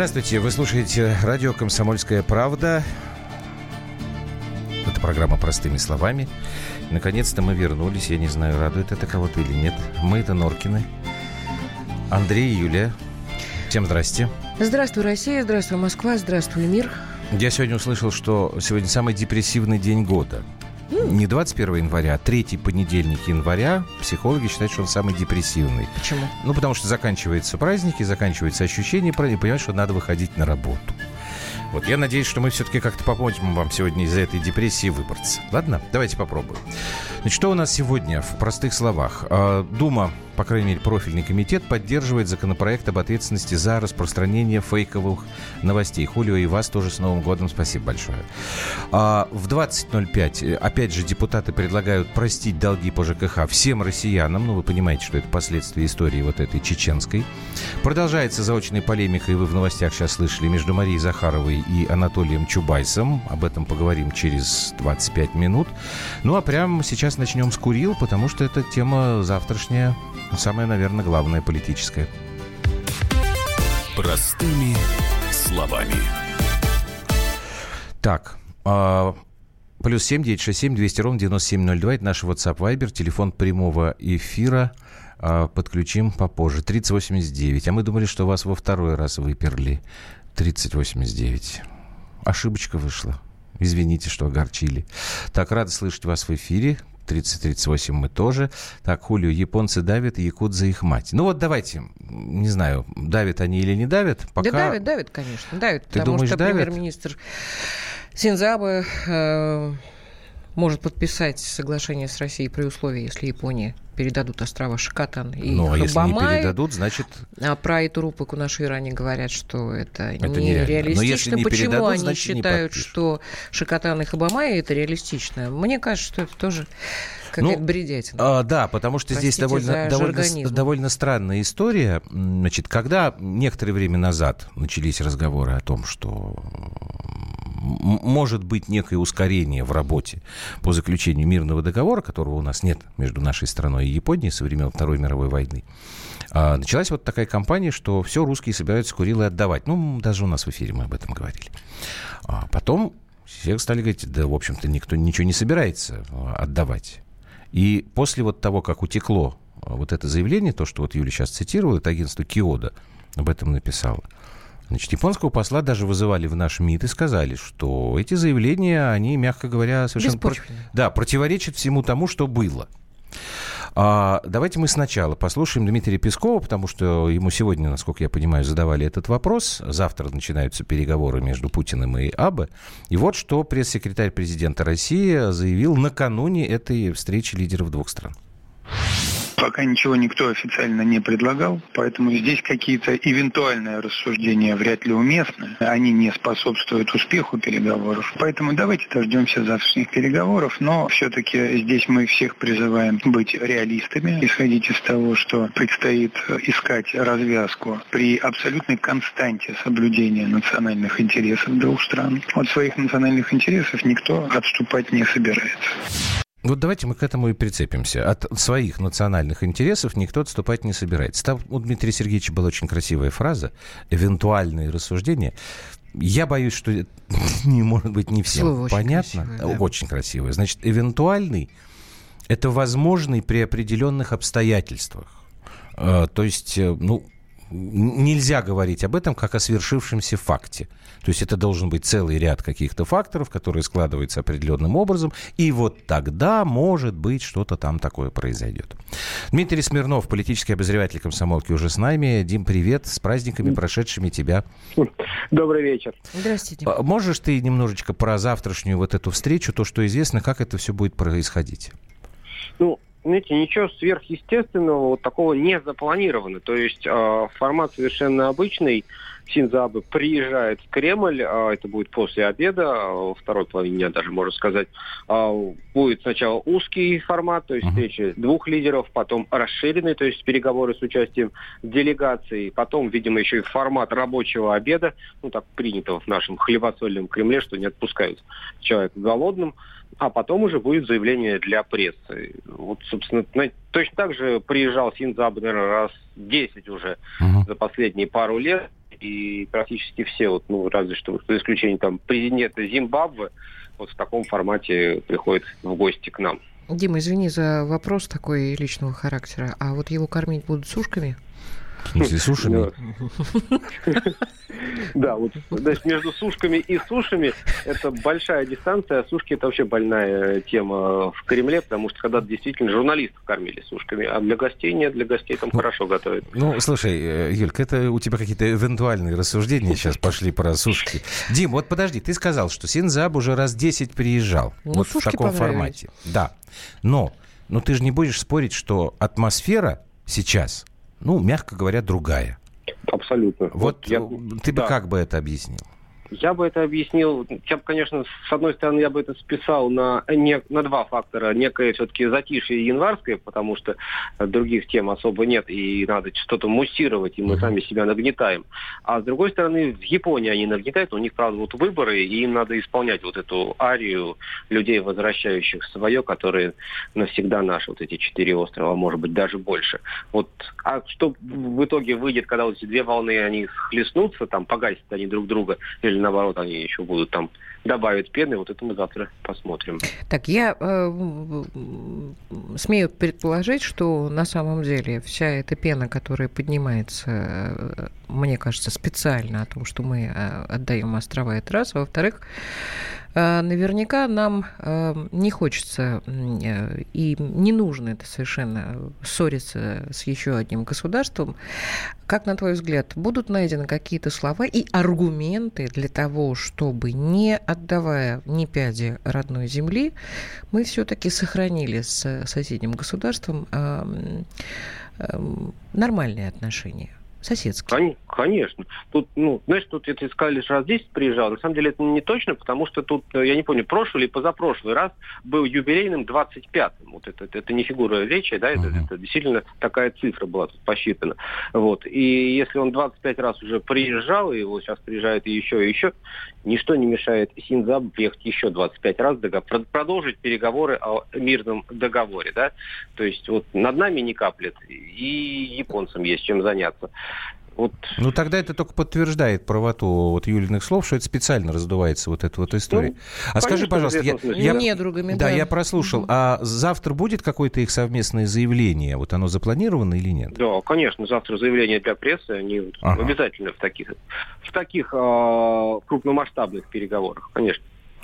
Здравствуйте, вы слушаете радио «Комсомольская правда». Это программа «Простыми словами». Наконец-то мы вернулись. Я не знаю, радует это кого-то или нет. Мы это Норкины. Андрей и Юлия. Всем здрасте. Здравствуй, Россия. Здравствуй, Москва. Здравствуй, мир. Я сегодня услышал, что сегодня самый депрессивный день года. Не 21 января, а третий понедельник января психологи считают, что он самый депрессивный. Почему? Ну, потому что заканчиваются праздники, заканчиваются ощущения, и понимаешь, что надо выходить на работу. Вот я надеюсь, что мы все-таки как-то поможем вам сегодня из этой депрессии выбраться. Ладно, давайте попробуем. Значит, что у нас сегодня в простых словах? А, Дума по крайней мере, профильный комитет поддерживает законопроект об ответственности за распространение фейковых новостей. Хулио и вас тоже с Новым годом. Спасибо большое. А, в 20.05, э, опять же, депутаты предлагают простить долги по ЖКХ всем россиянам. Ну, вы понимаете, что это последствия истории вот этой чеченской. Продолжается заочная полемика, и вы в новостях сейчас слышали, между Марией Захаровой и Анатолием Чубайсом. Об этом поговорим через 25 минут. Ну, а прямо сейчас начнем с Курил, потому что это тема завтрашняя Самое, наверное, главное политическое. Простыми словами. Так, э, плюс семь девять шесть семь двести ровно девяносто семь ноль два. Это наш WhatsApp Viber, телефон прямого эфира. Э, подключим попозже. 3089. А мы думали, что вас во второй раз выперли. 3089. Ошибочка вышла. Извините, что огорчили. Так, рад слышать вас в эфире. 30-38 мы тоже. Так, Хулио, японцы давят, якут за их мать. Ну вот давайте, не знаю, давят они или не давят. Пока... Да давят, давят, конечно, давят. Ты потому думаешь, что премьер-министр Синзабе э, может подписать соглашение с Россией при условии, если Япония передадут острова Шикотан и Ну, а если не передадут, значит... А про эту рупыку наши Иране говорят, что это, Это нереалистично. Но если не Почему передадут, они значит, считают, что Шикотан и Хабамай это реалистично? Мне кажется, что это тоже какая-то Ну, бредятина. А, да, потому что здесь Простите довольно, за довольно, жаргонизм. довольно странная история. Значит, когда некоторое время назад начались разговоры о том, что может быть некое ускорение в работе по заключению мирного договора, которого у нас нет между нашей страной и Японией со времен Второй мировой войны, а, началась вот такая кампания, что все русские собираются Курилы отдавать. Ну, даже у нас в эфире мы об этом говорили. А потом все стали говорить, да, в общем-то, никто ничего не собирается а, отдавать. И после вот того, как утекло а, вот это заявление, то, что вот Юля сейчас цитирует, агентство Киода об этом написало, Значит, японского посла даже вызывали в наш МИД и сказали, что эти заявления, они, мягко говоря, совершенно... про- Беспочвенные. Да, противоречат всему тому, что было. А, давайте мы сначала послушаем Дмитрия Пескова, потому что ему сегодня, насколько я понимаю, задавали этот вопрос. Завтра начинаются переговоры между Путиным и Абе. И вот что пресс-секретарь президента России заявил накануне этой встречи лидеров двух стран. Пока ничего никто официально не предлагал, поэтому здесь какие-то эвентуальные рассуждения вряд ли уместны. Они не способствуют успеху переговоров. Поэтому давайте дождемся завтрашних переговоров, но все-таки здесь мы всех призываем быть реалистами, исходить из того, что предстоит искать развязку при абсолютной константе соблюдения национальных интересов двух стран. От своих национальных интересов никто отступать не собирается. Вот давайте мы к этому и прицепимся. От своих национальных интересов никто отступать не собирается. Там у Дмитрия Сергеевича была очень красивая фраза «эвентуальные рассуждения». Я боюсь, что не может быть не всем Слово очень понятно. красивое, да. Очень красивое. Значит, эвентуальный – это возможный при определенных обстоятельствах. Э, То есть, э, ну, нельзя говорить об этом как о свершившемся факте. То есть это должен быть целый ряд каких-то факторов, которые складываются определенным образом, и вот тогда, может быть, что-то там такое произойдет. Дмитрий Смирнов, политический обозреватель комсомолки, уже с нами. Дим, привет, с праздниками, прошедшими тебя. Добрый вечер. Здравствуйте. А Можешь ты немножечко про завтрашнюю вот эту встречу, то, что известно, как это все будет происходить? Ну, знаете, ничего сверхъестественного вот такого не запланировано. То есть э, формат совершенно обычный. Синзабе приезжает в Кремль, э, это будет после обеда, э, во второй половине дня даже, можно сказать. Э, будет сначала узкий формат, то есть Мгм. встреча двух лидеров, потом расширенный, то есть переговоры с участием делегаций, потом, видимо, еще и формат рабочего обеда, ну, так принято в нашем хлебосольном Кремле, что не отпускают человека голодным. А потом уже будет заявление для прессы. Вот, собственно, точно так же приезжал Синзаб, наверное, раз 10 уже Мгм. за последние пару лет. и практически все, вот, ну, разве что за исключением там президента Зимбабве, вот в таком формате приходит в гости к нам. Дима, извини за вопрос такой личного характера. А вот его кормить будут сушками? В смысле, сушами? Да, вот значит, между сушками и сушами это большая дистанция. Сушки это вообще больная тема в Кремле, потому что когда действительно журналистов кормили сушками, а для гостей нет, для гостей там хорошо готовят. Ну, слушай, э, Юлька, это у тебя какие-то эвентуальные рассуждения сейчас пошли про сушки. Дим, вот подожди, ты сказал, что Синзаб уже раз 10 приезжал. Ну, вот в таком формате. Да. Но, но ты же не будешь спорить, что атмосфера сейчас ну, мягко говоря, другая. Абсолютно. Вот, вот я, ты бы да. как бы это объяснил? Я бы это объяснил, я бы, конечно, с одной стороны, я бы это списал на, не, на два фактора. Некое все-таки затишье январское, потому что других тем особо нет, и надо что-то муссировать, и мы mm-hmm. сами себя нагнетаем. А с другой стороны, в Японии они нагнетают, у них, правда, вот выборы, и им надо исполнять вот эту арию людей, возвращающих свое, которые навсегда наши, вот эти четыре острова, может быть, даже больше. Вот, а что в итоге выйдет, когда вот эти две волны, они хлестнутся, там, погасят они друг друга, или наоборот они еще будут там добавить пены, вот это мы завтра посмотрим. Так, я э, смею предположить, что на самом деле вся эта пена, которая поднимается, э, мне кажется, специально о том, что мы э, отдаем острова, это раз. Во-вторых, наверняка нам не хочется и не нужно это совершенно ссориться с еще одним государством. Как, на твой взгляд, будут найдены какие-то слова и аргументы для того, чтобы не отдавая ни пяди родной земли, мы все-таки сохранили с соседним государством нормальные отношения? Соседские. Конечно. Тут, ну, знаешь, тут это сказали, что раз 10 приезжал. На самом деле это не точно, потому что тут, э, я не помню, прошлый или позапрошлый раз был юбилейным 25-м. Вот это, это, это не фигура речи, да, это, uh-huh. это действительно такая цифра была тут посчитана. Вот. И если он 25 раз уже приезжал, и его сейчас приезжает и еще, и еще, ничто не мешает Синзабу приехать еще 25 раз, договор, продолжить переговоры о мирном договоре, да. То есть вот над нами не каплет, и японцам есть чем заняться. Вот. Ну, тогда это только подтверждает правоту вот Юлиных слов, что это специально раздувается вот эта вот история. Ну, а скажи, пожалуйста, я, я, не другами, да, да, я прослушал, а завтра будет какое-то их совместное заявление? Вот оно запланировано или нет? Да, конечно, завтра заявление для прессы, они ага. обязательно в таких, в таких э, крупномасштабных переговорах, конечно.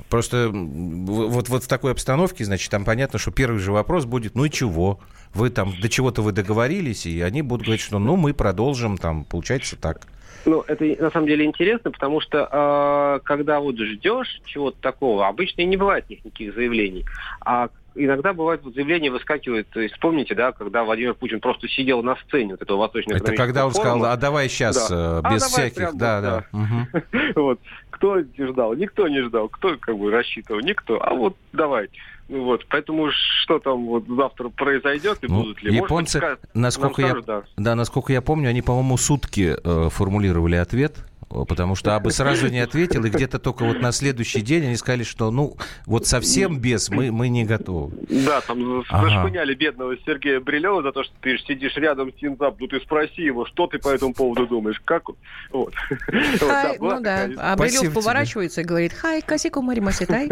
Просто вот, вот в такой обстановке, значит, там понятно, что первый же вопрос будет, ну и чего? Вы там до чего-то вы договорились, и они будут говорить, что ну мы продолжим, там, получается так. Ну, это на самом деле интересно, потому что э, когда вот ждешь чего-то такого, обычно и не бывает никаких заявлений. А иногда бывает вот заявление выскакивает, то есть вспомните, да, когда Владимир Путин просто сидел на сцене вот этого восточного Это когда он форума. сказал, а давай сейчас, да. Э, без а всяких, прям, да, да. да. Угу. вот. Кто ждал? Никто не ждал. Кто как бы рассчитывал? Никто. А вот давай. Ну вот, поэтому что там вот завтра произойдет и ну, будут ли? Японцы, Может насколько я, скажут, да. да, насколько я помню, они, по-моему, сутки э, формулировали ответ потому что Абы сразу не ответил, и где-то только вот на следующий день они сказали, что ну вот совсем без мы, мы не готовы. Да, там ага. зашпыняли бедного Сергея Брилева за то, что ты сидишь рядом с Синзап, ну ты спроси его, что ты по этому поводу думаешь, как вот. Хай, ну да, а Брилев поворачивается и говорит, хай, косику маримаситай.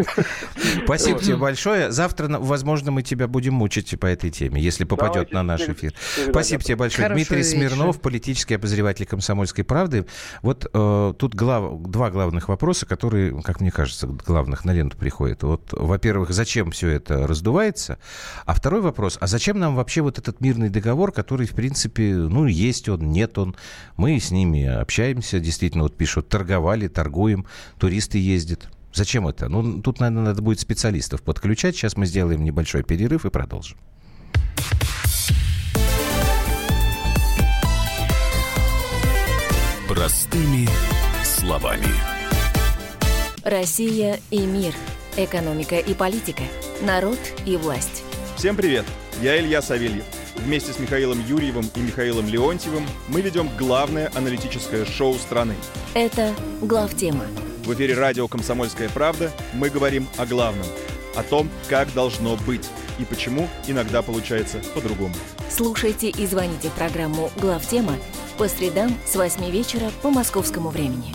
Спасибо тебе большое. Завтра, возможно, мы тебя будем мучить по этой теме, если попадет на наш эфир. Спасибо тебе большое. Дмитрий Смирнов, политический обозреватель «Комсомольской правды». Вот э, Э, тут глав, два главных вопроса, которые, как мне кажется, главных на ленту приходят. Вот, во-первых, зачем все это раздувается? А второй вопрос, а зачем нам вообще вот этот мирный договор, который, в принципе, ну, есть он, нет он. Мы с ними общаемся, действительно, вот пишут, торговали, торгуем, туристы ездят. Зачем это? Ну, тут, наверное, надо будет специалистов подключать. Сейчас мы сделаем небольшой перерыв и продолжим. Простыми словами. Россия и мир. Экономика и политика. Народ и власть. Всем привет! Я Илья Савельев. Вместе с Михаилом Юрьевым и Михаилом Леонтьевым мы ведем главное аналитическое шоу страны. Это «Главтема». В эфире радио «Комсомольская правда» мы говорим о главном. О том, как должно быть – и почему иногда получается по-другому. Слушайте и звоните в программу «Главтема» по средам с 8 вечера по московскому времени.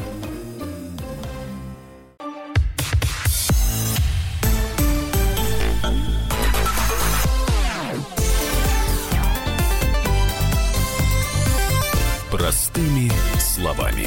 Простыми словами.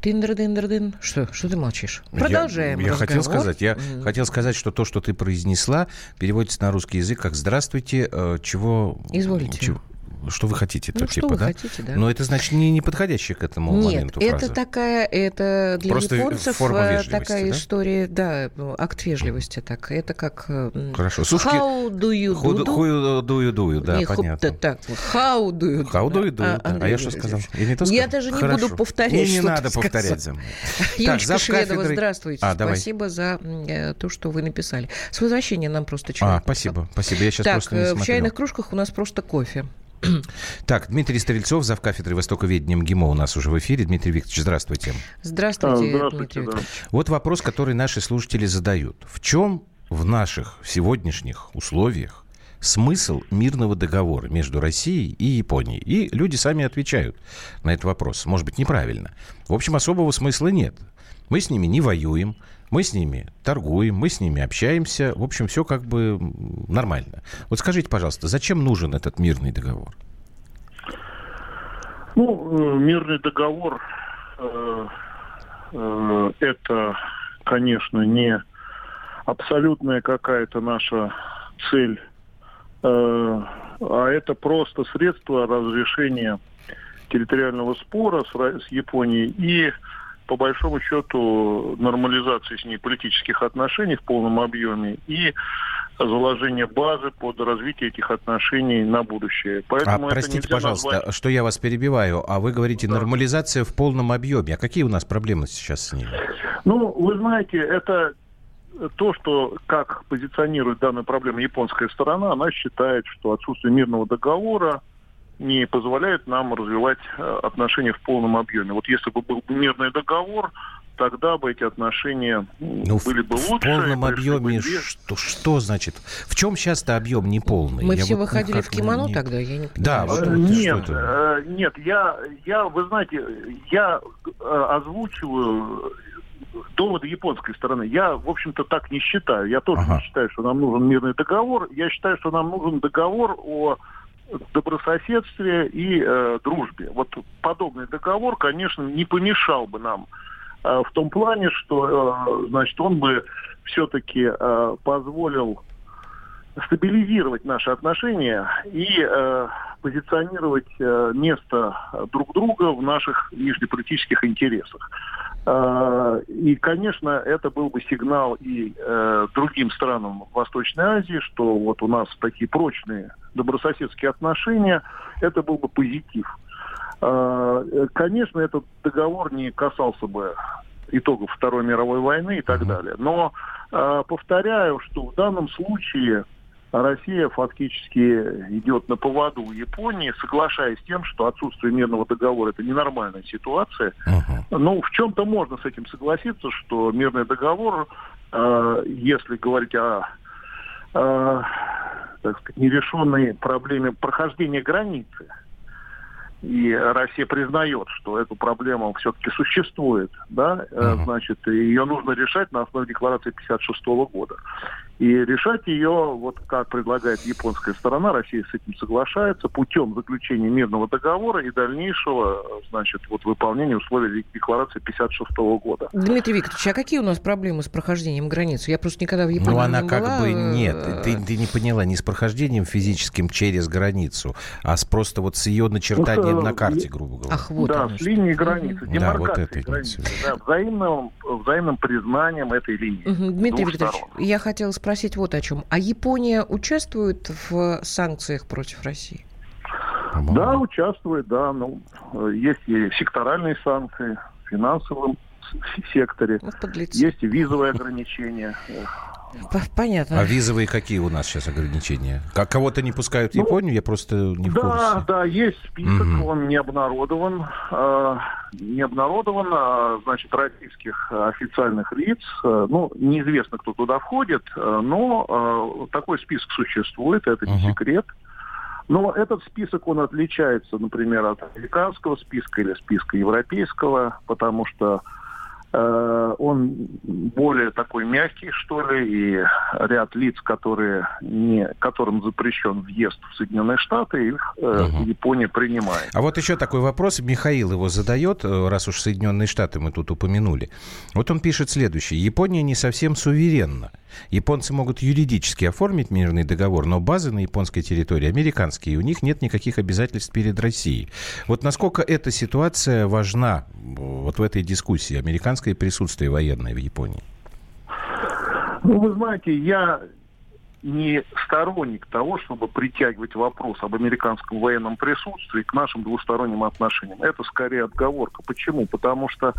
Тындр-дындр-дын. Что? Что ты молчишь? Продолжаем Я, я хотел разговор. сказать, я М. хотел сказать, что то, что ты произнесла, переводится на русский язык как «здравствуйте», э, чего... Изволите. чего- что вы хотите, Ну, то, типа, да? хотите, да. Но это значит не, не подходящая к этому Нет, моменту это фраза. такая, это для Просто японцев форма э, такая да? история, да, ну, акт вежливости так. Это как э, Хорошо. Слушайте, How do you do? хую дую дую, да, Не, понятно. так, how do you do? How do you do, А, да. А я что сказал? Я, не то Я сказал? даже не Хорошо. буду повторять, Не, не надо повторять за. Юлечка Шведова, здравствуйте. А. Спасибо за э, то, что вы написали. С возвращением нам просто человек А, спасибо, спасибо. Я сейчас просто не э, в смотрел. чайных кружках у нас просто кофе. Так, Дмитрий Стрельцов, зав. кафедры Востоковедения МГИМО у нас уже в эфире. Дмитрий Викторович, здравствуйте. Здравствуйте, здравствуйте, Дмитрий да. Викторович. Вот вопрос, который наши слушатели задают. В чем в наших сегодняшних условиях смысл мирного договора между Россией и Японией? И люди сами отвечают на этот вопрос. Может быть, неправильно. В общем, особого смысла нет. Мы с ними не воюем, мы с ними торгуем, мы с ними общаемся. В общем, все как бы нормально. Вот скажите, пожалуйста, зачем нужен этот мирный договор? Ну, э, мирный договор э, э, это, конечно, не абсолютная какая-то наша цель, а это просто средство разрешения территориального спора с, с Японией и по большому счету нормализации с ней политических отношений в полном объеме и заложение базы под развитие этих отношений на будущее. А, Поэтому это простите, пожалуйста, назвать- что я вас перебиваю, а вы говорите Да. нормализация в полном объеме. А какие у нас проблемы сейчас с ними? Ну, вы знаете, это то, что как позиционирует данную проблему японская сторона, она считает, что отсутствие мирного договора не позволяет нам развивать э, отношения в полном объеме. Вот если бы был мирный договор, тогда бы эти отношения Ну, в, были бы в лучше. полном пришли бы объеме без- что, что значит? В чем сейчас-то объем неполный? Мы Я все вот, выходили в кимоно не- тогда, я не Да, понимаю. вот- Э, вот нет, что это? э, нет, я, я, вы знаете, я э, озвучиваю доводы японской стороны. Я, в общем-то, так не считаю. Я тоже Ага. не считаю, что нам нужен мирный договор. Я считаю, что нам нужен договор о добрососедстве и э, дружбе. Вот подобный договор, конечно, не помешал бы нам э, в том плане, что, э, значит, он бы все-таки э, позволил стабилизировать наши отношения и э, позиционировать э, место друг друга в наших внешнеполитических интересах. Э, и, конечно, это был бы сигнал и э, другим странам Восточной Азии, что вот у нас такие прочные добрососедские отношения, это был бы позитив. Э, э, конечно, этот договор не касался бы итогов Второй мировой войны и так далее. Но э, повторяю, что в данном случае Россия фактически идет на поводу у Японии, соглашаясь с тем, что отсутствие мирного договора это ненормальная ситуация. Мгм. Ну, в чем-то можно с этим согласиться, что мирный договор, э, если говорить о э, так сказать, нерешенной проблеме прохождения границы, и Россия признает, что эту проблему все-таки существует, да, Мгм. значит, ее нужно решать на основе декларации 56 года. И решать ее, вот как предлагает японская сторона, Россия с этим соглашается, путем заключения мирного договора и дальнейшего, значит, вот выполнения условий декларации 56 года. Дмитрий Викторович, а какие у нас проблемы с прохождением границы? Я просто никогда в Японии Ну, она не как была, бы э, нет. Ты, ты не поняла, не с прохождением физическим через границу, а с просто вот с ее начертанием Ну, на карте, грубо говоря. Ах, вот да, оно с линии границы. Да, вот демаркации это границы, да, взаимным, взаимным признанием этой линии. Дмитрий Викторович, сторон. я хотела спросить вот о чем. А Япония участвует в санкциях против России? По-моему. Да, участвует, да. Ну, есть и секторальные санкции в финансовом секторе, Вот подлецы. есть и визовые ограничения. Понятно. А визовые какие у нас сейчас ограничения? Как кого-то не пускают в ну, Японию? Я просто не в да, курсе. Да, да, есть список, угу. он не обнародован. Э, не обнародован, э, значит, российских официальных лиц. Э, ну, неизвестно, кто туда входит, э, но э, такой список существует, это не угу. секрет. Но этот список, он отличается, например, от американского списка или списка европейского, потому что он более такой мягкий, что ли, и ряд лиц, которые не, которым запрещен въезд в Соединенные Штаты, их угу. Япония принимает. А вот еще такой вопрос, Михаил его задает, э, раз уж Соединенные Штаты мы тут упомянули. Вот он пишет следующее. Япония не совсем суверенна. Японцы могут юридически оформить мирный договор, но базы на японской территории американские, и у них нет никаких обязательств перед Россией. Вот насколько эта ситуация важна вот в этой дискуссии, американское присутствие военное в Японии? Ну, вы знаете, я не сторонник того, чтобы притягивать вопрос об американском военном присутствии к нашим двусторонним отношениям. Это скорее отговорка. Почему? Потому что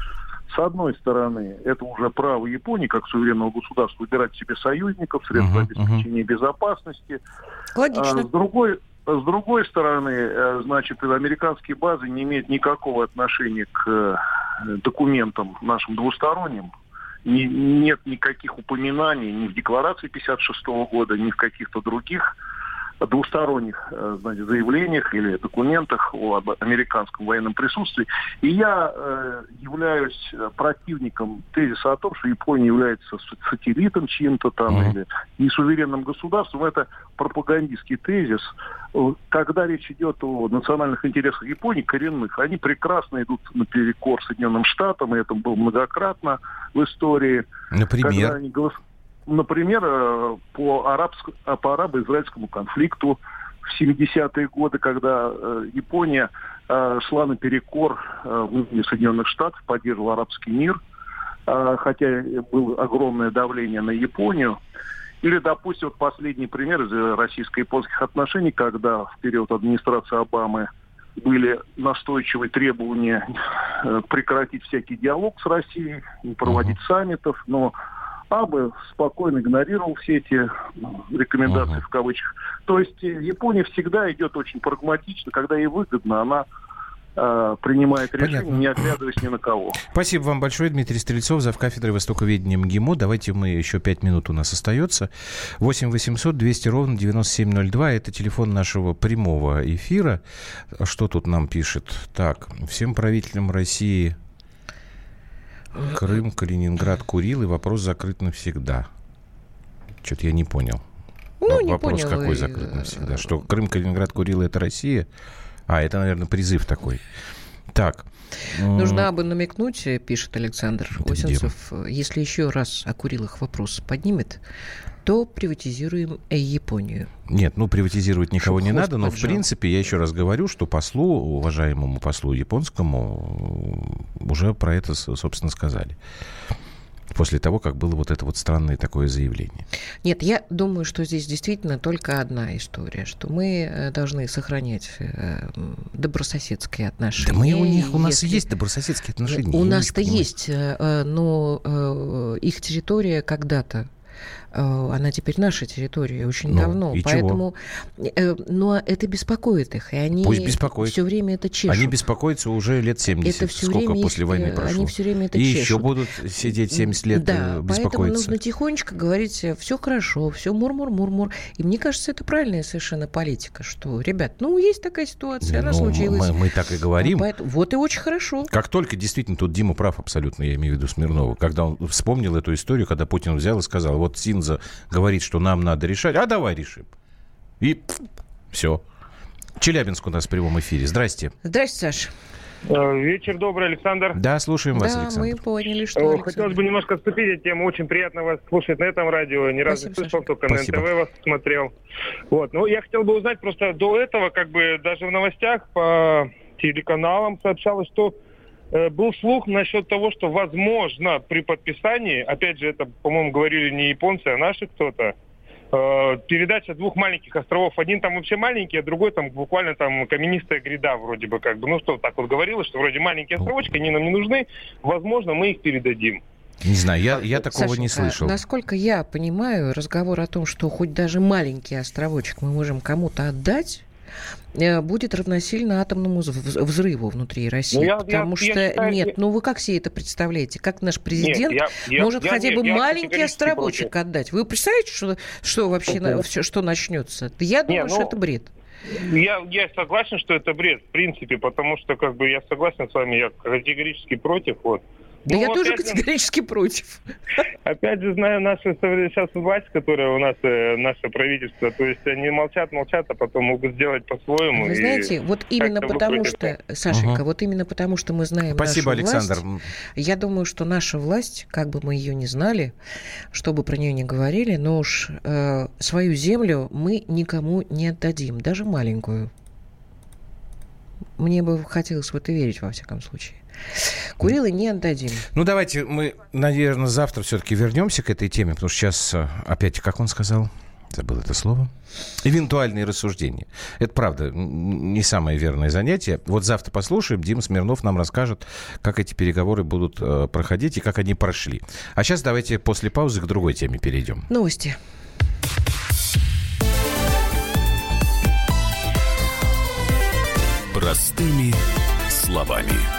с одной стороны, это уже право Японии, как суверенного государства, выбирать себе союзников, средства uh-huh, обеспечения uh-huh. безопасности. Логично. А, с другой, с другой стороны, э, значит, американские базы не имеют никакого отношения к э, документам нашим двусторонним. Не, нет никаких упоминаний ни в декларации 56 года, ни в каких-то других двусторонних э, значит, заявлениях или документах об американском военном присутствии. И я э, являюсь противником тезиса о том, что Япония является сателлитом чьим-то там mm-hmm. или несуверенным государством. Это пропагандистский тезис. Когда речь идет о национальных интересах Японии, коренных, они прекрасно идут наперекор Соединенным Штатам, и это было многократно в истории. Например? Когда они голос например, э, по, арабск... Э, по арабо-израильскому конфликту в 70-е годы, когда э, Япония шла наперекор э, Соединенных Штатов, поддерживала арабский мир, хотя было огромное давление на Японию. Или, допустим, вот последний пример из российско-японских отношений, когда в период администрации Обамы были настойчивые требования прекратить всякий диалог с Россией, не проводить uh-huh. саммитов, но Абы спокойно игнорировал все эти ну, рекомендации uh-huh. в кавычках. То есть э, Япония всегда идет очень прагматично, когда ей выгодно, она э, принимает решение, Понятно. не оглядываясь ни на кого. Спасибо вам большое, Дмитрий Стрельцов, зав. кафедрой Востоковедения МГИМО. Давайте мы, еще пять минут у нас остается. 8 800 200 ровно 9702. Это телефон нашего прямого эфира. Что тут нам пишет? Так, всем правителям России Крым, Калининград, Курил, и вопрос закрыт навсегда. Что-то я не понял. Ну, не вопрос понял, какой и... закрыт навсегда? Что Крым, Калининград, Курил это Россия? А, это, наверное, призыв такой. Так. Нужно бы намекнуть, пишет Александр это Осенцев, если еще раз о Курилах вопрос поднимет, то приватизируем Японию. Нет, ну приватизировать никого не надо, но в принципе я еще раз говорю, что послу, уважаемому послу японскому, уже про это, собственно, сказали после того, как было вот это вот странное такое заявление? Нет, я думаю, что здесь действительно только одна история, что мы э, должны сохранять э, добрососедские отношения. Да мы у них, у нас Если... есть добрососедские отношения. У нас-то есть, э, но их территория когда-то она теперь наша территория очень ну, давно. И Поэтому, чего? Э, но это беспокоит их, и они Пусть беспокоит. все время это чешут. Они беспокоятся уже лет 70, это все сколько время после войны прошло. Они все время это и чешут. еще будут сидеть 70 лет да, беспокоиться. поэтому нужно тихонечко говорить, все хорошо, все мур-мур-мур-мур. И мне кажется, это правильная совершенно политика, что, ребят, ну, есть такая ситуация, она ну, случилась. Мы, мы так и говорим. Поэтому, вот и очень хорошо. Как только, действительно, тут Дима прав абсолютно, я имею в виду Смирнова, когда он вспомнил эту историю, когда Путин взял и сказал, вот Синза говорит, говорит, что нам надо решать, а давай решим. И все. Челябинск у нас в прямом эфире. Здрасте. Здрасте, Саша. Э, вечер добрый, Александр. Да, слушаем вас, да, Александр. мы поняли, что э, Александр. Хотелось бы немножко вступить в тему. Очень приятно вас слушать на этом радио. Ни разу не слышал, только Спасибо. на НТВ вас смотрел. Вот. Ну, я хотел бы узнать просто до этого, как бы даже в новостях по телеканалам сообщалось, что был слух насчет того, что возможно при подписании, опять же, это, по-моему, говорили не японцы, а наши кто-то, Э, передача двух маленьких островов. Один там вообще маленький, а другой там буквально там каменистая гряда вроде бы как бы. Ну что, так вот говорилось, что вроде маленькие островочки, они нам не нужны. Возможно, мы их передадим. Не знаю, я, я такого Сашенька, не слышал. Насколько я понимаю, разговор о том, что хоть даже маленький островочек мы можем кому-то отдать, Э, будет равносильно атомному взрыву внутри России. Ну, я, потому я, что я считаю, нет, ну вы как себе это представляете? Как наш президент нет, я, может я, хотя бы я маленький островочек против. отдать? Вы представляете, что, что вообще на, все, что начнется? Я думаю, нет, ну, что это бред. Я, я согласен, что это бред, в принципе, потому что как бы я согласен с вами, я категорически против. Вот. Да ну, я тоже категорически же, против. Опять же, знаю нашу сейчас власть, которая у нас, э, наше правительство, то есть они молчат, молчат, а потом могут сделать по-своему. Вы знаете, вот именно потому что, Сашенька, угу. вот именно потому что мы знаем Спасибо, нашу Александр. власть, я думаю, что наша власть, как бы мы ее не знали, что бы про нее не говорили, но уж э, свою землю мы никому не отдадим, даже маленькую. Мне бы хотелось в это верить, во всяком случае. Курилы не отдадим. Ну, давайте мы, наверное, завтра все-таки вернемся к этой теме, потому что сейчас э, опять, как он сказал, забыл это слово. Эвентуальные рассуждения. Это правда не самое верное занятие. Вот завтра послушаем. Дима Смирнов нам расскажет, как эти переговоры будут э, проходить и как они прошли. А сейчас давайте после паузы к другой теме перейдем. Новости. Простыми словами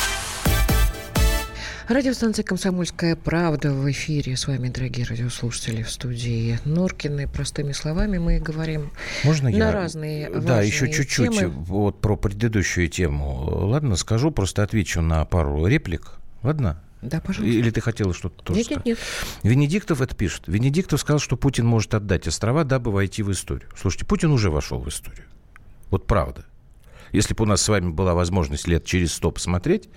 Радиостанция «Комсомольская правда» в эфире. С вами, дорогие радиослушатели, в студии Норкины. Простыми словами мы говорим Можно на я? разные Да, еще чуть-чуть темы. вот про предыдущую тему. Ладно, скажу, просто отвечу на пару реплик. Ладно? Да, пожалуйста. Или ты хотела что-то тоже нет, сказать? Нет, нет. Венедиктов это пишет. Венедиктов сказал, что Путин может отдать острова, дабы войти в историю. Слушайте, Путин уже вошел в историю. Вот правда. Если бы у нас с вами была возможность лет через сто посмотреть,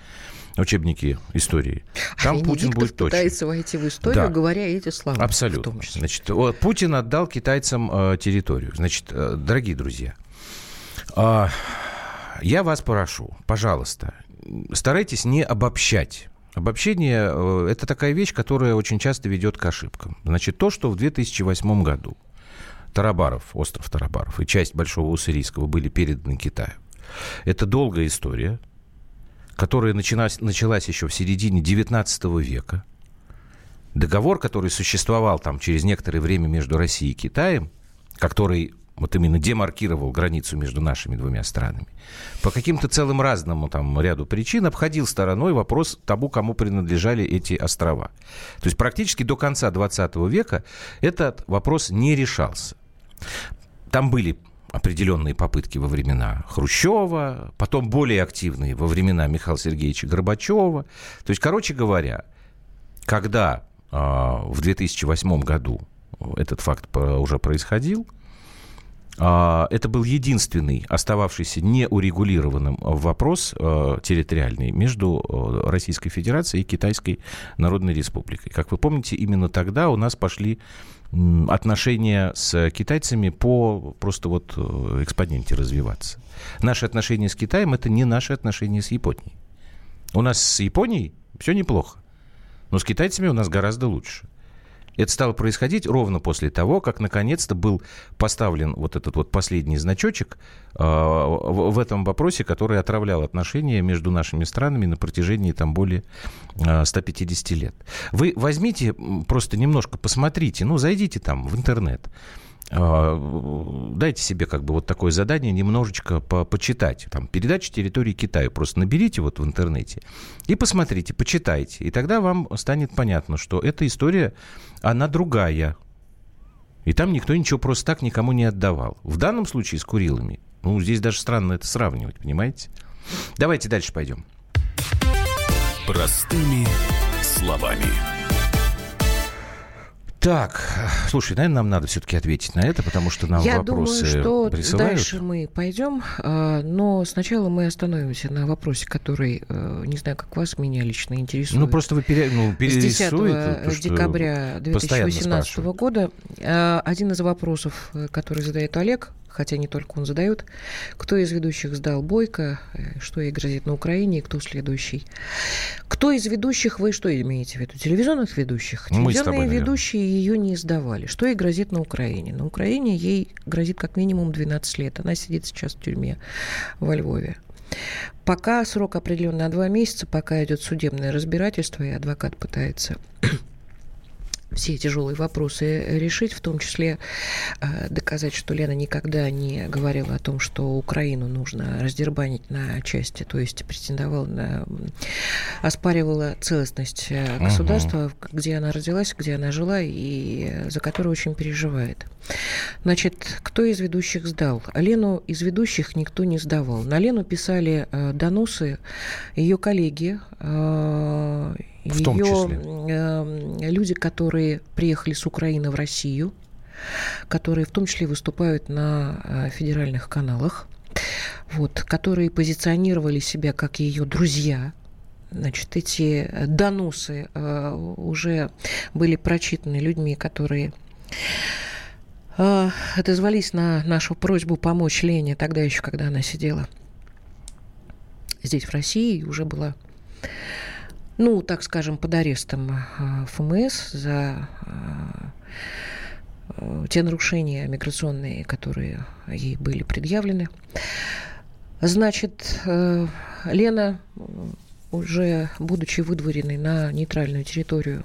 учебники истории. Там а Путин будет точно. пытается войти в историю, да. говоря эти слова. Абсолютно. Значит, Путин отдал китайцам э, территорию. Значит, э, дорогие друзья, э, я вас прошу, пожалуйста, старайтесь не обобщать. Обобщение э, – это такая вещь, которая очень часто ведет к ошибкам. Значит, то, что в 2008 году Тарабаров, остров Тарабаров и часть Большого Уссурийского были переданы Китаю, это долгая история – которая началась, началась еще в середине XIX века, договор, который существовал там через некоторое время между Россией и Китаем, который вот именно демаркировал границу между нашими двумя странами, по каким-то целым разному там ряду причин обходил стороной вопрос тому, кому принадлежали эти острова. То есть практически до конца 20 века этот вопрос не решался. Там были определенные попытки во времена Хрущева, потом более активные во времена Михаила Сергеевича Горбачева. То есть, короче говоря, когда э, в 2008 году этот факт уже происходил, э, это был единственный остававшийся неурегулированным вопрос э, территориальный между Российской Федерацией и Китайской Народной Республикой. Как вы помните, именно тогда у нас пошли отношения с китайцами по просто вот э, экспоненте развиваться. Наши отношения с Китаем это не наши отношения с Японией. У нас с Японией все неплохо, но с китайцами у нас гораздо лучше. Это стало происходить ровно после того, как наконец-то был поставлен вот этот вот последний значочек э, в, этом вопросе, который отравлял отношения между нашими странами на протяжении там более э, 150 лет. Вы возьмите, просто немножко посмотрите, ну, зайдите там в интернет. А, дайте себе как бы вот такое задание немножечко по почитать. Там передача территории Китая. Просто наберите вот в интернете и посмотрите, почитайте. И тогда вам станет понятно, что эта история, она другая. И там никто ничего просто так никому не отдавал. В данном случае с Курилами, ну, здесь даже странно это сравнивать, понимаете? Давайте дальше пойдем. Простыми словами. Так, слушай, наверное, нам надо все-таки ответить на это, потому что нам Я вопросы думаю, что присылают. дальше мы пойдем, а, но сначала мы остановимся на вопросе, который, э, не знаю, как вас, меня лично интересует. Ну, просто вы пере, ну, С 10 перерисуете. то, что декабря постоянно 2018 спрашивают. года а, один из вопросов, э, который задает Олег, хотя не только он задает, кто из ведущих сдал Бойко, э, что ей грозит на Украине, и кто следующий. Кто из ведущих, вы что имеете в виду? Телевизионных ведущих? Мы Телевизионные ведущие ее не сдавали. Что ей грозит на Украине? На Украине ей грозит как минимум 12 лет. Она сидит сейчас в тюрьме во Львове. Пока срок определен на два месяца, пока идет судебное разбирательство, и адвокат пытается все тяжелые вопросы решить, в том числе э, доказать, что Лена никогда не говорила о том, что Украину нужно раздербанить на части, то есть претендовала на... оспаривала целостность э, государства, где она родилась, где она жила и э, за которую очень переживает. Значит, кто из ведущих сдал? Лену из ведущих никто не сдавал. На Лену писали э, доносы ее коллеги, э, В том ее числе. э, люди, которые приехали с Украины в Россию, которые в том числе выступают на э, федеральных каналах, вот, которые позиционировали себя как ее друзья. Значит, эти доносы э, уже были прочитаны людьми, которые э, отозвались на нашу просьбу помочь Лене тогда еще, когда она сидела здесь, в России, и уже была ну, так скажем, под арестом э, ФМС за э, те нарушения миграционные, которые ей были предъявлены. Значит, э, Лена, уже будучи выдворенной на нейтральную территорию,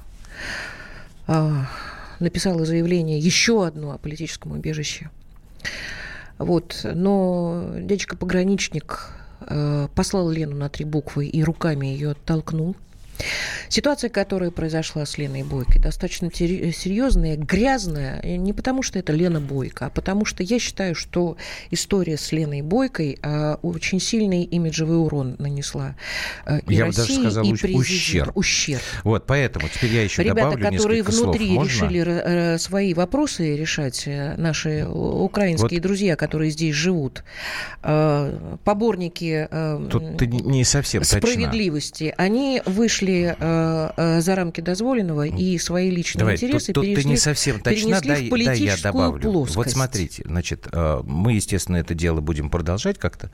написала заявление еще одно о политическом убежище. Вот. Но дядечка-пограничник послал Лену на три буквы и руками ее оттолкнул. Ситуация, которая произошла с Леной Бойко, достаточно тери- серьезная, грязная, не потому что это Лена Бойко, а потому что я считаю, что история с Леной Бойкой э, очень сильный имиджевый урон нанесла э, и Я бы даже России, сказал, и президенту. ущерб. Ущерб. Вот, поэтому теперь я еще Ребята, добавлю которые внутри слов. Можно? решили э, свои вопросы решать, э, наши украинские Вот. друзья, которые здесь живут, э, поборники э, Тут ты не- совсем точна. справедливости, они вышли э, э, за рамки дозволенного и свои личные Давай, интересы тут, тут ты перенесли, не совсем точна, перенесли в дай я политическую добавлю. плоскость. Вот смотрите, значит, э, мы, естественно, это дело будем продолжать как-то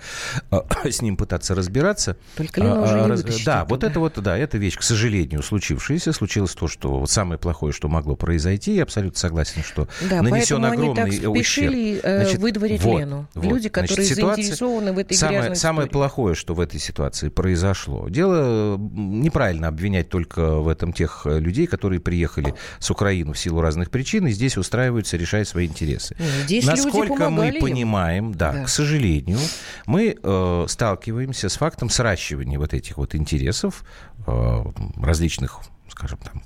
с ним пытаться разбираться. Только Лена А, уже а, не раз- вытащит Да, это, вот да. это вот, да, это вещь, к сожалению, случившаяся. Случилось то, что вот самое плохое, что могло произойти. Я абсолютно согласен, что Да, нанесен поэтому они огромный так спешили, ущерб. Значит, выдворить вот, Лену. вот. Люди, которые Значит, ситуация- заинтересованы в этой самое, грязной самое истории. плохое, что в этой ситуации произошло. Дело м, неправильно обвинять только в этом тех э, людей, которые приехали с Украины в силу разных причин и здесь устраиваются, решают свои интересы. Ну, здесь Насколько мы им. понимаем, да, Да. к сожалению, мы э, сталкиваемся с фактом сращивания вот этих вот интересов э, различных, скажем там,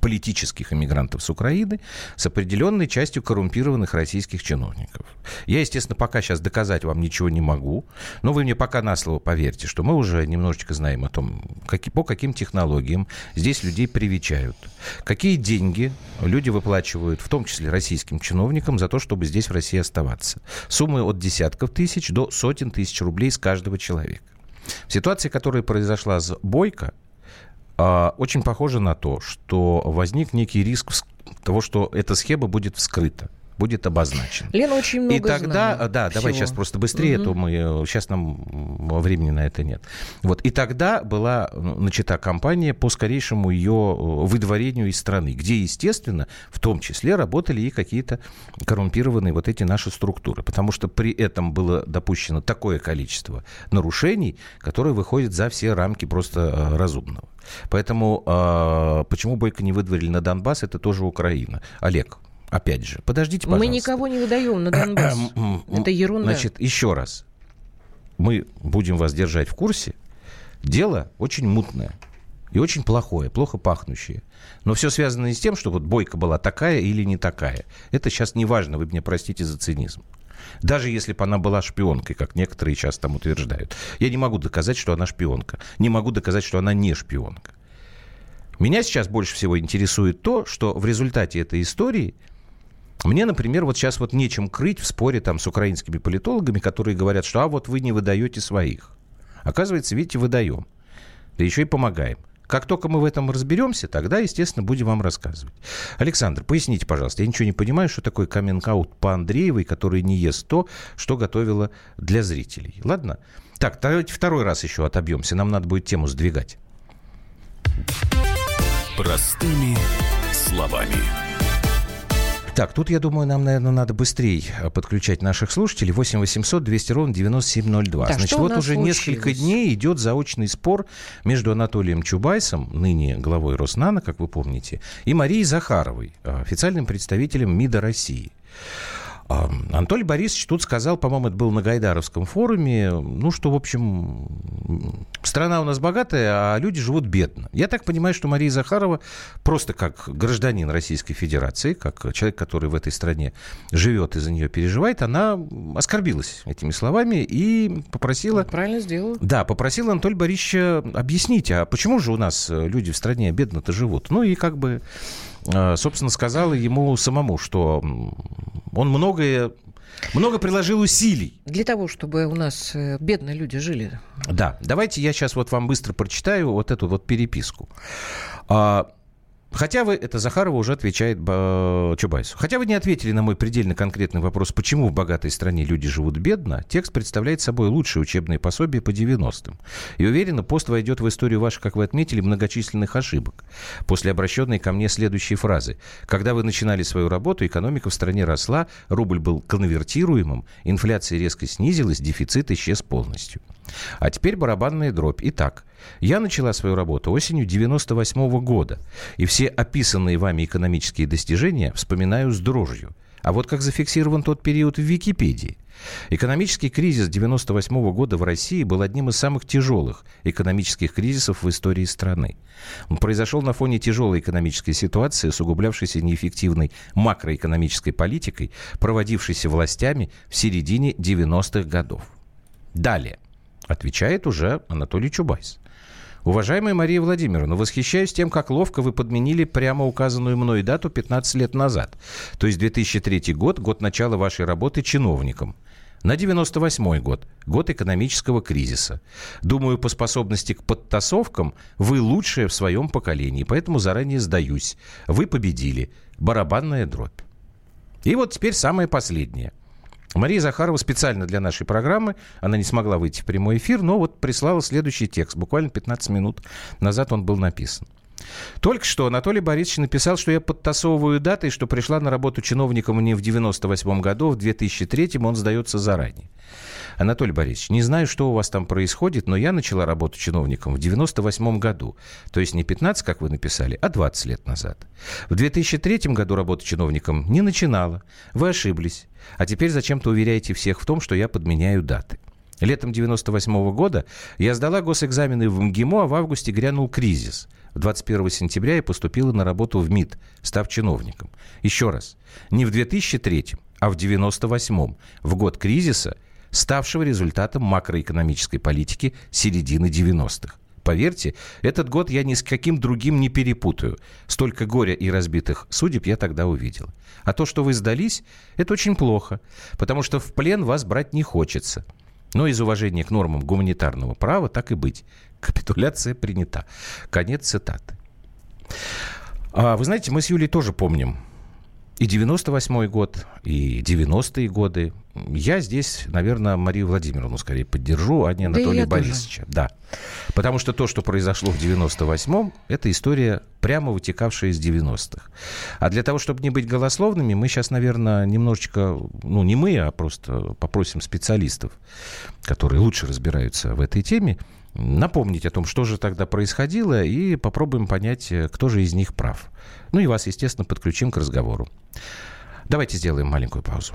политических иммигрантов с Украины с определенной частью коррумпированных российских чиновников. Я, естественно, пока сейчас доказать вам ничего не могу, но вы мне пока на слово поверьте, что мы уже немножечко знаем о том, каки- по каким технологиям здесь людей привечают, какие деньги люди выплачивают, в том числе российским чиновникам, за то, чтобы здесь в России оставаться. Суммы от десятков тысяч до сотен тысяч рублей с каждого человека. В ситуации, которая произошла с Бойко, очень похоже на то, что возник некий риск того, что эта схема будет вскрыта, будет обозначена. Лена очень много И тогда, знала да, давай всего. сейчас просто быстрее, Мгм. то мы сейчас нам м, времени на это нет. Вот и тогда была начата кампания по скорейшему ее э, выдворению из страны, где, естественно, в том числе работали и какие-то коррумпированные вот эти наши структуры, потому что при этом было допущено такое количество нарушений, которые выходят за все рамки просто э, разумного. Поэтому э, почему Бойко не выдворили на Донбасс, это тоже Украина. Олег, опять же, подождите, Мы пожалуйста. никого не выдаем на Донбасс. Это ерунда. Значит, еще раз. Мы будем вас держать в курсе. Дело очень мутное. И очень плохое, плохо пахнущее. Но все связано не с тем, что вот бойка была такая или не такая. Это сейчас не важно, вы меня простите за цинизм. Даже если бы она была шпионкой, как некоторые сейчас там утверждают. Я не могу доказать, что она шпионка. Не могу доказать, что она не шпионка. Меня сейчас больше всего интересует то, что в результате этой истории мне, например, вот сейчас вот нечем крыть в споре там с украинскими политологами, которые говорят, что а вот вы не выдаете своих. Оказывается, видите, выдаем. Да еще и помогаем. Как только мы в этом разберемся, тогда, естественно, будем вам рассказывать. Александр, поясните, пожалуйста, я ничего не понимаю, что такое каминг-аут по Андреевой, который не ест то, что готовила для зрителей. Ладно? Так, давайте второй раз еще отобьемся. Нам надо будет тему сдвигать. Простыми словами. Так, тут, я думаю, нам, наверное, надо быстрее э, подключать наших слушателей. 8 800 200 ровно 9702. Да, Значит, вот уже случилось? несколько дней идет заочный спор между Анатолием Чубайсом, ныне главой Роснана, как вы помните, и Марией Захаровой, э, официальным представителем МИДа России. Анатолий Борисович тут сказал, по-моему, это был на Гайдаровском форуме, ну, что, в общем, страна у нас богатая, а люди живут бедно. Я так понимаю, что Мария Захарова просто как гражданин Российской Федерации, как человек, который в этой стране живет и за нее переживает, она оскорбилась этими словами и попросила... Правильно сделала. Да, попросила Анатолия Борисовича объяснить, а почему же у нас люди в стране бедно-то живут? Ну, и как бы собственно, сказала ему самому, что он многое много приложил усилий. Для того, чтобы у нас э, бедные люди жили. Да, давайте я сейчас вот вам быстро прочитаю вот эту вот переписку. А, Хотя вы, это Захарова уже отвечает Чубайсу. Хотя вы не ответили на мой предельно конкретный вопрос, почему в богатой стране люди живут бедно, текст представляет собой лучшее учебное пособие по 90-м. И уверенно, пост войдет в историю ваших, как вы отметили, многочисленных ошибок. После обращенной ко мне следующей фразы. Когда вы начинали свою работу, экономика в стране росла, рубль был конвертируемым, инфляция резко снизилась, дефицит исчез полностью. А теперь барабанная дробь. Итак, я начала свою работу осенью 98 -го года, и все описанные вами экономические достижения вспоминаю с дрожью. А вот как зафиксирован тот период в Википедии. Экономический кризис 98 -го года в России был одним из самых тяжелых экономических кризисов в истории страны. Он произошел на фоне тяжелой экономической ситуации, усугублявшейся неэффективной макроэкономической политикой, проводившейся властями в середине 90-х годов. Далее – Отвечает уже Анатолий Чубайс. Уважаемая Мария Владимировна, восхищаюсь тем, как ловко вы подменили прямо указанную мной дату 15 лет назад. То есть 2003 год, год начала вашей работы чиновником. На 98 год, год экономического кризиса. Думаю, по способности к подтасовкам вы лучшие в своем поколении, поэтому заранее сдаюсь. Вы победили. Барабанная дробь. И вот теперь самое последнее. Мария Захарова специально для нашей программы, она не смогла выйти в прямой эфир, но вот прислала следующий текст. Буквально 15 минут назад он был написан. Только что Анатолий Борисович написал, что я подтасовываю даты, и что пришла на работу чиновником не в 98 году, а в 2003 он сдается заранее. Анатолий Борисович, не знаю, что у вас там происходит, но я начала работу чиновником в 98 году. То есть не 15, как вы написали, а 20 лет назад. В 2003 году работу чиновником не начинала. Вы ошиблись. А теперь зачем-то уверяете всех в том, что я подменяю даты. Летом 98 -го года я сдала госэкзамены в МГИМО, а в августе грянул кризис. В 21 сентября я поступила на работу в МИД, став чиновником. Еще раз, не в 2003, а в 98 в год кризиса – ставшего результатом макроэкономической политики середины 90-х. Поверьте, этот год я ни с каким другим не перепутаю. Столько горя и разбитых судеб я тогда увидел. А то, что вы сдались, это очень плохо, потому что в плен вас брать не хочется. Но из уважения к нормам гуманитарного права так и быть. Капитуляция принята. Конец цитаты. А, вы знаете, мы с Юлей тоже помним и 98-й год, и 90-е годы. Я здесь, наверное, Марию Владимировну скорее поддержу, а не Анатолия да Борисовича. Тоже. Да. Потому что то, что произошло в 98-м, это история, прямо вытекавшая из 90-х. А для того, чтобы не быть голословными, мы сейчас, наверное, немножечко, ну, не мы, а просто попросим специалистов, которые лучше разбираются в этой теме, напомнить о том, что же тогда происходило, и попробуем понять, э, кто же из них прав. Ну и вас, естественно, подключим к разговору. Давайте сделаем маленькую паузу.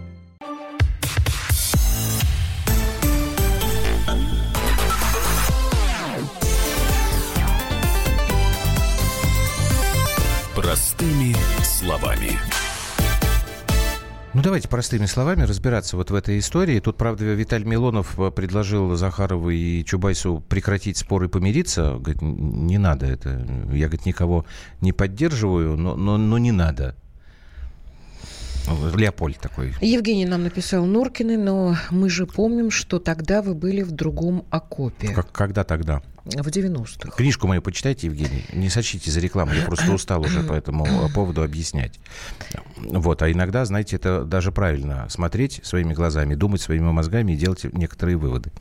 Ну, давайте простыми словами разбираться вот в этой истории. Тут, правда, Виталий Милонов э, предложил Захарову и Чубайсу прекратить споры и помириться. Говорит, не надо это. Я, говорит, никого не поддерживаю, но, но, но не надо. Леопольд такой. Евгений нам написал Норкины, но мы же помним, что тогда вы были в другом окопе. Как, когда тогда? В 90-х. Книжку мою почитайте, Евгений. Не сочите за рекламу, я просто устал уже по этому поводу объяснять. Вот, а иногда, знаете, это даже правильно смотреть своими глазами, думать своими мозгами и делать некоторые выводы.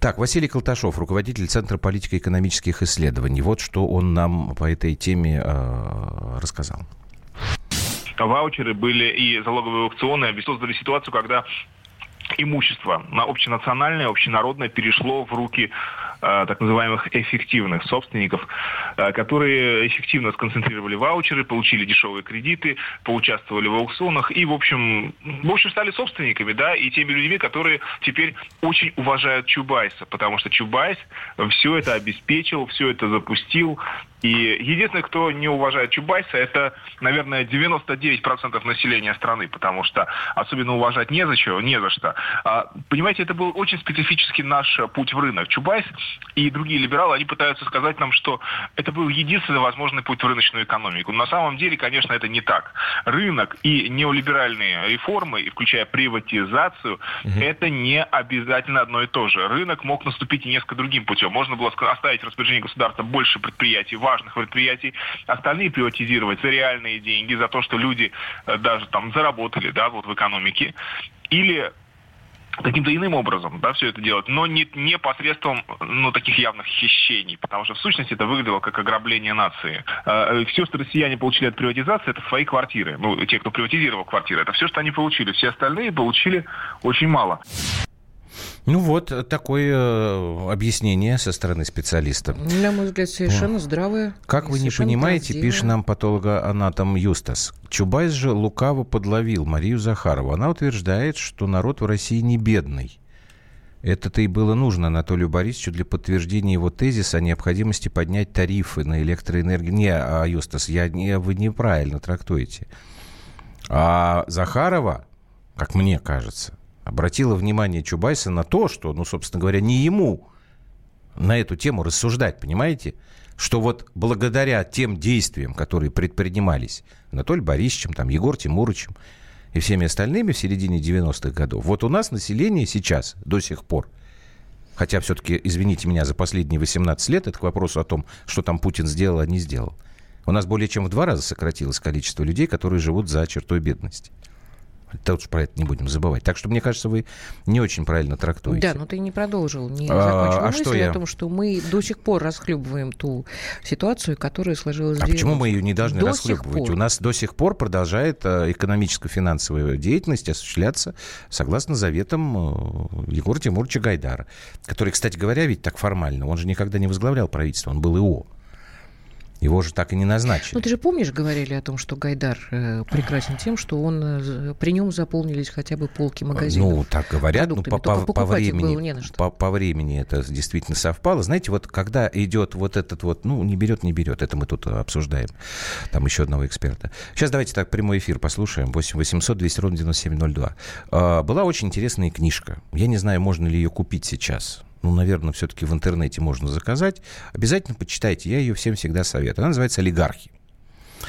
Так, Василий Колташов, руководитель Центра политико-экономических исследований. Вот что он нам по этой теме э, рассказал ваучеры были и залоговые аукционы создали ситуацию, когда имущество на общенациональное, общенародное перешло в руки э, так называемых эффективных собственников, э, которые эффективно сконцентрировали ваучеры, получили дешевые кредиты, поучаствовали в аукционах и, в общем, в общем, стали собственниками, да, и теми людьми, которые теперь очень уважают Чубайса, потому что Чубайс все это обеспечил, все это запустил, и единственное, кто не уважает Чубайса, это, наверное, 99% населения страны, потому что особенно уважать не за что, не за что. А, понимаете, это был очень специфический наш путь в рынок. Чубайс и другие либералы, они пытаются сказать нам, что это был единственный возможный путь в рыночную экономику. Но на самом деле, конечно, это не так. Рынок и неолиберальные реформы, включая приватизацию, угу. это не обязательно одно и то же. Рынок мог наступить и несколько другим путем. Можно было оставить в распоряжении государства больше предприятий, важных предприятий, остальные приватизировать за реальные деньги, за то, что люди э, даже там заработали, да, вот в экономике, или каким-то иным образом, да, все это делать, но не, не посредством, ну, таких явных хищений, потому что в сущности это выглядело как ограбление нации. Э, все, что россияне получили от приватизации, это свои квартиры. Ну, те, кто приватизировал квартиры, это все, что они получили. Все остальные получили очень мало. Ну вот э, такое э, объяснение со стороны специалиста. На мой взгляд, совершенно здравое. Как вы не понимаете, пишет нам патологоанатом Юстас. Чубайс же лукаво подловил Марию Захарову. Она утверждает, что народ в России не бедный. Это-то и было нужно Анатолию Борисовичу для подтверждения его тезиса о необходимости поднять тарифы на электроэнергию. Не, а, Юстас, я, не, вы неправильно трактуете. А Захарова, как мне кажется, обратила внимание Чубайса на то, что, ну, собственно говоря, не ему на эту тему рассуждать, понимаете? Что вот благодаря тем действиям, которые предпринимались Анатолием Борисовичем, там, Егор Тимуровичем и всеми остальными в середине 90-х годов, вот у нас население сейчас до сих пор, хотя все-таки, извините меня, за последние 18 лет, это к вопросу о том, что там Путин сделал, а не сделал, у нас более чем в два раза сократилось количество людей, которые живут за чертой бедности. Тут про это не будем забывать. Так что, мне кажется, вы не очень правильно трактуете. Да, но ты не продолжил, не закончил а, а мысль что я... о том, что мы до сих пор расхлебываем ту ситуацию, которая сложилась А почему мы ее не должны до расхлебывать? У нас до сих пор продолжает э, экономическо-финансовая деятельность осуществляться согласно заветам э, Егора Тимуровича Гайдара, который, кстати говоря, ведь так формально, он же никогда не возглавлял правительство, он был ИО. Его же так и не назначили. Ну, ты же помнишь, говорили о том, что Гайдар э, прекрасен тем, что он э, при нем заполнились хотя бы полки магазинов. Ну, так говорят, ну, по, по, по, времени, по, по времени это действительно совпало. Знаете, вот когда идет вот этот вот, ну, не берет, не берет, это мы тут обсуждаем. Там еще одного эксперта. Сейчас давайте так прямой эфир послушаем. 8 800 200 ровно 9702. А, была очень интересная книжка. Я не знаю, можно ли ее купить сейчас ну, наверное, все-таки в интернете можно заказать. Обязательно почитайте, я ее всем всегда советую. Она называется «Олигархи».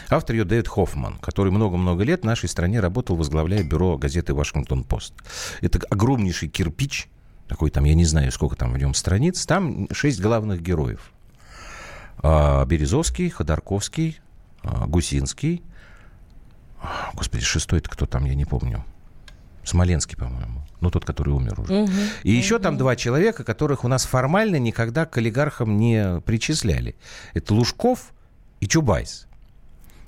Автор ее Дэвид Хоффман, который много-много лет в нашей стране работал, возглавляя бюро газеты «Вашингтон-Пост». Это огромнейший кирпич, такой там, я не знаю, сколько там в нем страниц. Там шесть главных героев. А, Березовский, Ходорковский, а, Гусинский. Господи, шестой это кто там, я не помню. Смоленский, по-моему. Ну, тот, который умер уже. Угу, и угу. еще там два человека, которых у нас формально никогда к олигархам не причисляли. Это Лужков и Чубайс.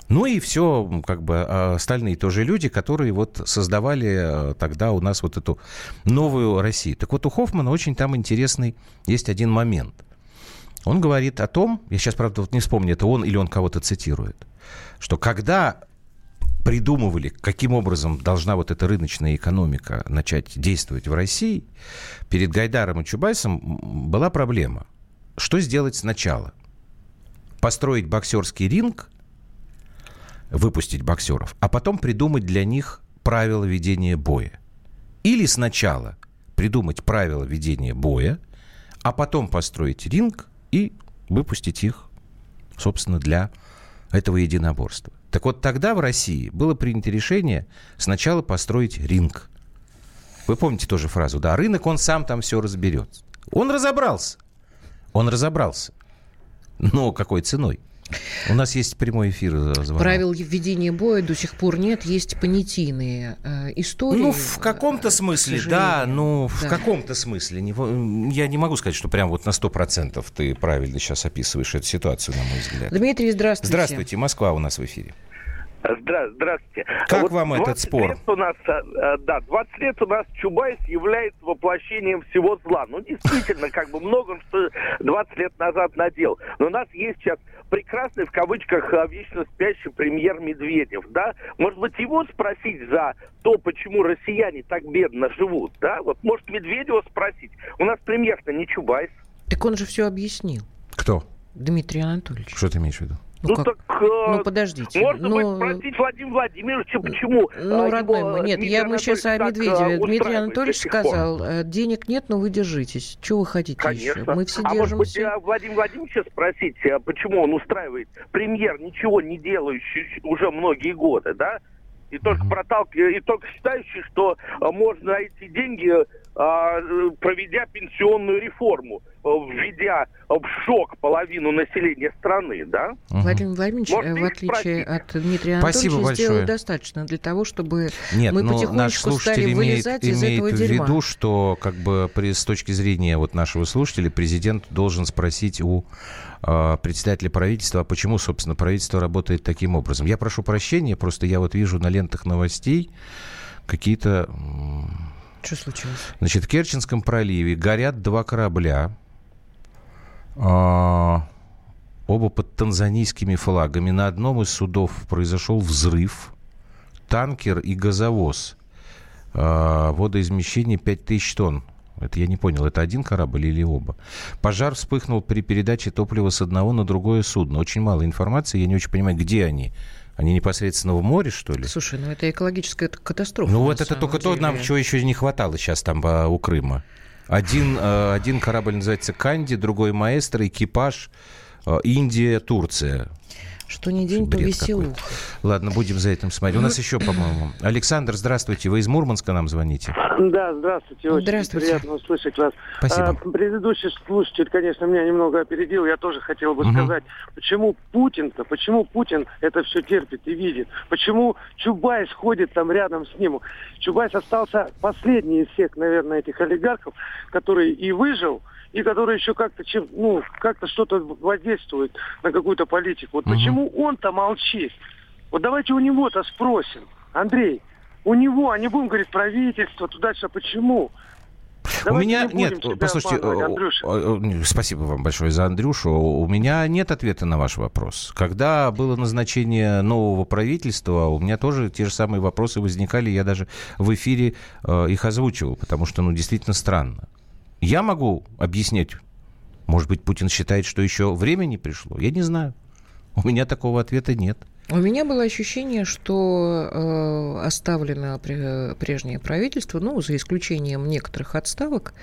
Ну и все, как бы а остальные тоже люди, которые вот создавали э, тогда у нас вот эту новую Россию. Так вот у Хоффмана очень там интересный есть один момент. Он говорит о том, я сейчас, правда, вот не вспомню, это он или он кого-то цитирует, что когда придумывали, каким образом должна вот эта рыночная экономика начать действовать в России, перед Гайдаром и Чубайсом была проблема. Что сделать сначала? Построить боксерский ринг, выпустить боксеров, а потом придумать для них правила ведения боя. Или сначала придумать правила ведения боя, а потом построить ринг и выпустить их, собственно, для этого единоборства. Так вот, тогда в России было принято решение сначала построить ринг. Вы помните тоже фразу, да, рынок, он сам там все разберет. Он разобрался. Он разобрался. Но какой ценой? У нас есть прямой эфир. Э, звонок. Правил введения боя до сих пор нет, есть понятийные э, истории. Ну, в каком-то смысле, да, ну, да. в каком-то смысле. Не, я не могу сказать, что прям вот на 100% ты правильно сейчас описываешь эту ситуацию, на мой взгляд. Дмитрий, здравствуйте. Здравствуйте, Москва у нас в эфире. Здра- здравствуйте. Как вот вам этот спор? Лет у нас, э, да, 20 лет у нас Чубайс является воплощением всего зла. Ну, действительно, как бы много что 20 лет назад надел. Но у нас есть сейчас прекрасный, в кавычках, э, вечно спящий премьер Медведев, да? Может быть, его спросить за то, почему россияне так бедно живут, да? Вот, может, Медведева спросить. У нас премьер-то не Чубайс. Так он же все объяснил. Кто? Дмитрий Анатольевич. Что ты имеешь в виду? Ну, ну так, э, ну подождите. Можно ну, быть спросить Владимира Владимировича, почему Ну, а, родной мой, нет, Дмитрий я, мы сейчас о Медведеве. Э, Дмитрий Анатольевич сказал, пор. Э, денег нет, но вы держитесь. Чего вы хотите Конечно. еще? Мы все а держимся. может быть, Владимир Владимировича спросить, почему он устраивает премьер, ничего не делающий уже многие годы, да? И только проталкивая, и только считающий, что можно эти деньги а, проведя пенсионную реформу, э, введя в шок половину населения страны, да? Владимир Владимирович, Может, в отличие от Дмитрия Анатольевича, Спасибо сделал достаточно для того, чтобы Нет, мы ну, потихонечку стали вылезать имеет, из этого в дерьма. виду, что как бы при, с точки зрения вот нашего слушателя президент должен спросить у э, председателя правительства, а почему, собственно, правительство работает таким образом. Я прошу прощения, просто я вот вижу на лентах новостей какие-то что случилось? Значит, в Керченском проливе горят два корабля. А, оба под танзанийскими флагами. На одном из судов произошел взрыв. Танкер и газовоз. А, водоизмещение 5000 тонн. Это я не понял, это один корабль или оба? Пожар вспыхнул при передаче топлива с одного на другое судно. Очень мало информации, я не очень понимаю, где они. Они непосредственно в море, что ли? Слушай, ну это экологическая катастрофа. Ну вот это только деле. то, нам чего еще не хватало сейчас там а, у Крыма. Один, а, один корабль называется «Канди», другой «Маэстро», экипаж а, Индия, Турция. Что не день, то веселуха. Ладно, будем за этим смотреть. У нас еще, по-моему. Александр, здравствуйте. Вы из Мурманска нам звоните? Да, здравствуйте. Очень здравствуйте. приятно услышать вас. Спасибо. А, предыдущий слушатель, конечно, меня немного опередил. Я тоже хотел бы угу. сказать, почему Путин-то, почему Путин это все терпит и видит? Почему Чубайс ходит там рядом с ним? Чубайс остался последний из всех, наверное, этих олигархов, который и выжил, и который еще как-то чем, ну, как-то что-то воздействует на какую-то политику. Вот угу. почему он-то молчит? Вот давайте у него-то спросим. Андрей, у него, а не будем говорить правительство, туда-сюда, почему? Давайте у меня не нет, послушайте, спасибо вам большое за Андрюшу. У меня нет ответа на ваш вопрос. Когда было назначение нового правительства, у меня тоже те же самые вопросы возникали, я даже в эфире э, их озвучивал, потому что, ну, действительно странно. Я могу объяснять. Может быть, Путин считает, что еще время не пришло. Я не знаю. У меня такого ответа нет. У меня было ощущение, что э, оставлено прежнее правительство, ну, за исключением некоторых отставок.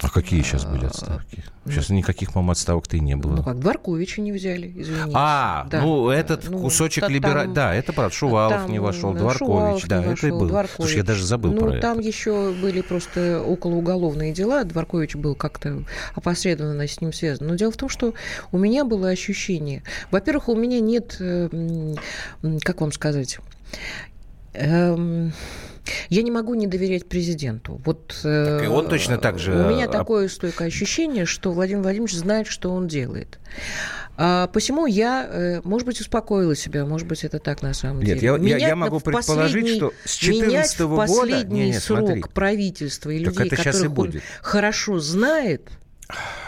А какие сейчас были а, отставки? Сейчас никаких, по-моему, отставок-то и не было. Ну, как Дворковича не взяли, извините. А, да. ну, этот ну, кусочек либераль... Да, это правда. Шувалов там, не вошел, Дворкович, Шувалов да, это вошел, и был. Дворкович. Слушай, я даже забыл ну, про это. там еще были просто околоуголовные дела. Дворкович был как-то опосредованно с ним связан. Но дело в том, что у меня было ощущение... Во-первых, у меня нет, как вам сказать... Эм, Я не могу не доверять президенту. Вот, так и он точно так же... У меня такое стойкое ощущение, что Владимир Владимирович знает, что он делает. А, посему я, э, может быть, успокоила себя, может быть, это так на самом нет, деле. Нет, я, я могу предположить, что с 14 -го года... последний нет, нет, срок смотри. правительства и так людей, которых он хорошо знает,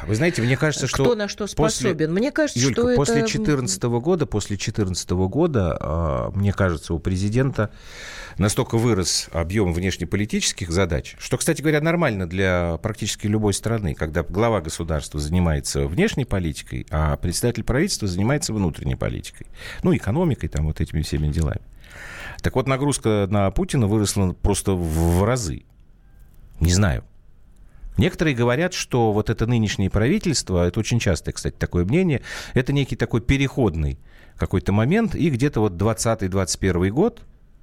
вы знаете, мне кажется, что... Кто на что способен? После, мне кажется, Юлька, что после это... 14 года, после 14 года, а, мне кажется, у президента настолько вырос объем внешнеполитических задач, что, кстати говоря, нормально для практически любой страны, когда глава государства занимается внешней политикой, а председатель правительства занимается внутренней политикой. Ну, экономикой, там, вот этими всеми делами. Так вот, нагрузка на Путина выросла просто в разы. Не знаю. Некоторые говорят, что вот это нынешнее правительство, это очень частое, кстати, такое мнение, это некий такой переходный какой-то момент, и где-то вот 20-21 год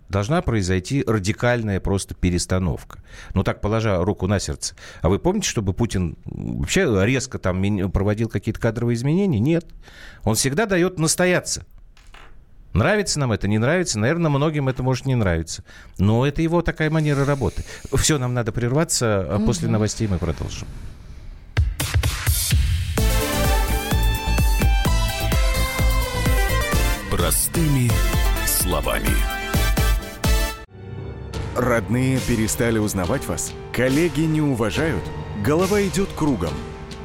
должна произойти радикальная просто перестановка. Ну так, положа руку на сердце. А вы помните, чтобы Путин вообще резко там проводил какие-то кадровые изменения? Нет. Он всегда дает настояться. Нравится нам это, не нравится. Наверное, многим это может не нравиться. Но это его такая манера работы. Все, нам надо прерваться. А после новостей мы продолжим. Простыми словами. Родные перестали узнавать вас? Коллеги не уважают? Голова идет кругом.